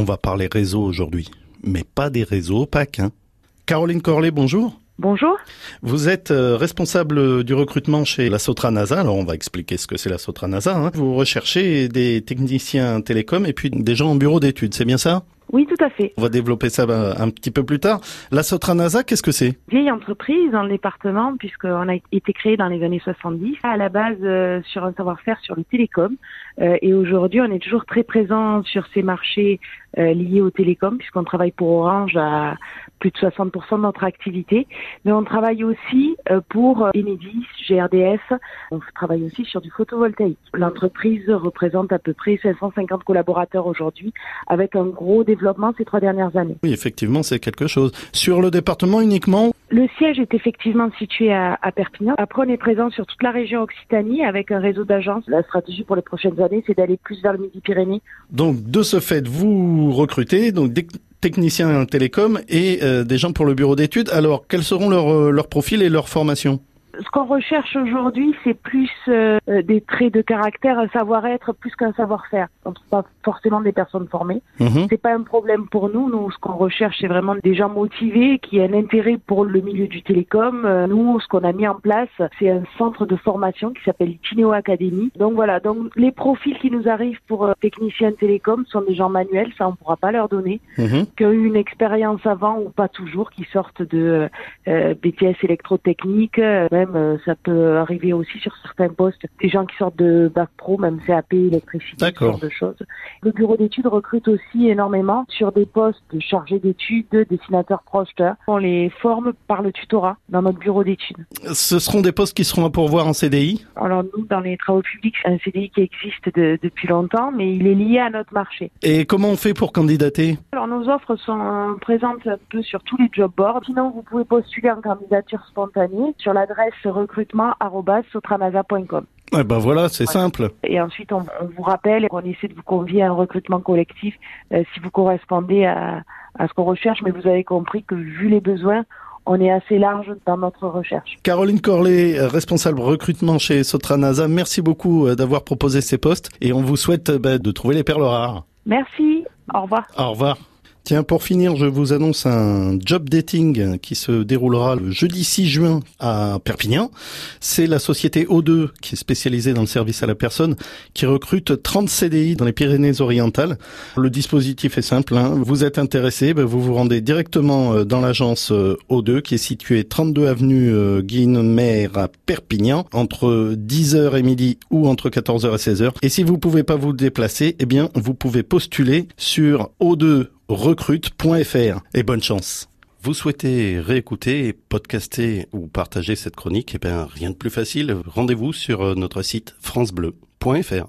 On va parler réseau aujourd'hui, mais pas des réseaux opaques. Hein. Caroline Corlet, bonjour. Bonjour. Vous êtes euh, responsable du recrutement chez la Sotra NASA. Alors on va expliquer ce que c'est la Sotra NASA. Hein. Vous recherchez des techniciens télécom et puis des gens en bureau d'études, c'est bien ça? Oui, tout à fait. On va développer ça euh, un petit peu plus tard. La Sotra NASA, qu'est-ce que c'est? Vieille entreprise dans le département puisqu'on a été créé dans les années 70 à la base euh, sur un savoir-faire sur le télécom et aujourd'hui on est toujours très présent sur ces marchés liés au télécom puisqu'on travaille pour Orange à plus de 60% de notre activité. Mais on travaille aussi euh, pour euh, Enedis, GRDF. On travaille aussi sur du photovoltaïque. L'entreprise représente à peu près 550 collaborateurs aujourd'hui, avec un gros développement ces trois dernières années. Oui, effectivement, c'est quelque chose. Sur le département uniquement Le siège est effectivement situé à, à, Perpignan. Après, on est présent sur toute la région Occitanie avec un réseau d'agences. La stratégie pour les prochaines années, c'est d'aller plus vers le Midi-Pyrénées. Donc, de ce fait, vous recrutez donc techniciens télécom et euh, des gens pour le bureau d'études. Alors, quels seront leurs leur euh, profils et leur formation ce qu'on recherche aujourd'hui, c'est plus euh, des traits de caractère, un savoir-être, plus qu'un savoir-faire. On ne trouve pas forcément des personnes formées. Mhm. C'est pas un problème pour nous. Nous, ce qu'on recherche, c'est vraiment des gens motivés, qui ont un intérêt pour le milieu du télécom. Euh, nous, ce qu'on a mis en place, c'est un centre de formation qui s'appelle Itineo Academy. Donc voilà. Donc les profils qui nous arrivent pour euh, techniciens télécom sont des gens manuels, ça on pourra pas leur donner, mhm. qui ont eu une expérience avant ou pas toujours, qui sortent de BTS électrotechnique, même euh, ça peut arriver aussi sur certains postes, des gens qui sortent de bac pro, même CAP, électricité, ce genre de choses. Le bureau d'études recrute aussi énormément sur des postes de chargé d'études, dessinateurs projeteurs. On les forme par le tutorat dans notre bureau d'études. Ce seront des postes qui seront à pourvoir en CDI Alors nous, dans les travaux publics, c'est un CDI qui existe depuis longtemps, mais il est lié à notre marché. Et comment on fait pour candidater Alors nos offres sont présentes un peu sur tous les job boards. Sinon, vous pouvez postuler en candidature spontanée sur l'adresse recrutement@sotramasa.com. Eh ben voilà, c'est simple. Et ensuite, on, vous rappelle qu'on essaie de vous convier à un recrutement collectif euh, si vous correspondez à, à ce qu'on recherche. Mais vous avez compris que vu les besoins, on est assez large dans notre recherche. Caroline Corlet, responsable recrutement chez Sotranasa, merci beaucoup euh, d'avoir proposé ces postes et on vous souhaite bah, de trouver les perles rares. Merci, au revoir. Au revoir. Tiens, pour finir, je vous annonce un job dating qui se déroulera le jeudi 6 juin à Perpignan. C'est la société O2 qui est spécialisée dans le service à la personne qui recrute 30 CDI dans les Pyrénées-Orientales. Le dispositif est simple. Hein. Vous êtes intéressé, ben, vous vous rendez directement euh, dans l'agence euh, O2 qui est située 32 avenue euh, Guinemer à Perpignan entre 10h et midi ou entre 14h et 16h. Et si vous pouvez pas vous déplacer, eh bien, vous pouvez postuler sur O2 recrute.fr et bonne chance. Vous souhaitez réécouter, podcaster ou partager cette chronique Eh bien, rien de plus facile. Rendez-vous sur notre site francebleu.fr.